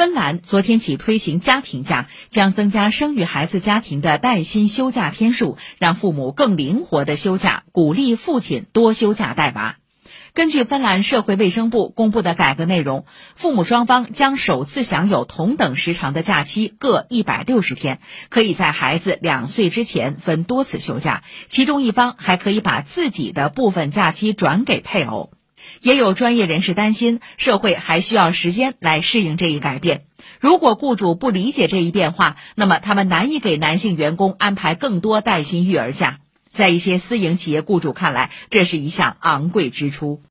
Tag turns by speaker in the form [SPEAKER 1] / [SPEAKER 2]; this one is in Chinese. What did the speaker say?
[SPEAKER 1] 芬兰昨天起推行家庭假，将增加生育孩子家庭的带薪休假天数，让父母更灵活的休假，鼓励父亲多休假带娃。根据芬兰社会卫生部公布的改革内容，父母双方将首次享有同等时长的假期，各一百六十天，可以在孩子两岁之前分多次休假，其中一方还可以把自己的部分假期转给配偶。也有专业人士担心，社会还需要时间来适应这一改变。如果雇主不理解这一变化，那么他们难以给男性员工安排更多带薪育儿假。在一些私营企业雇主看来，这是一项昂贵支出。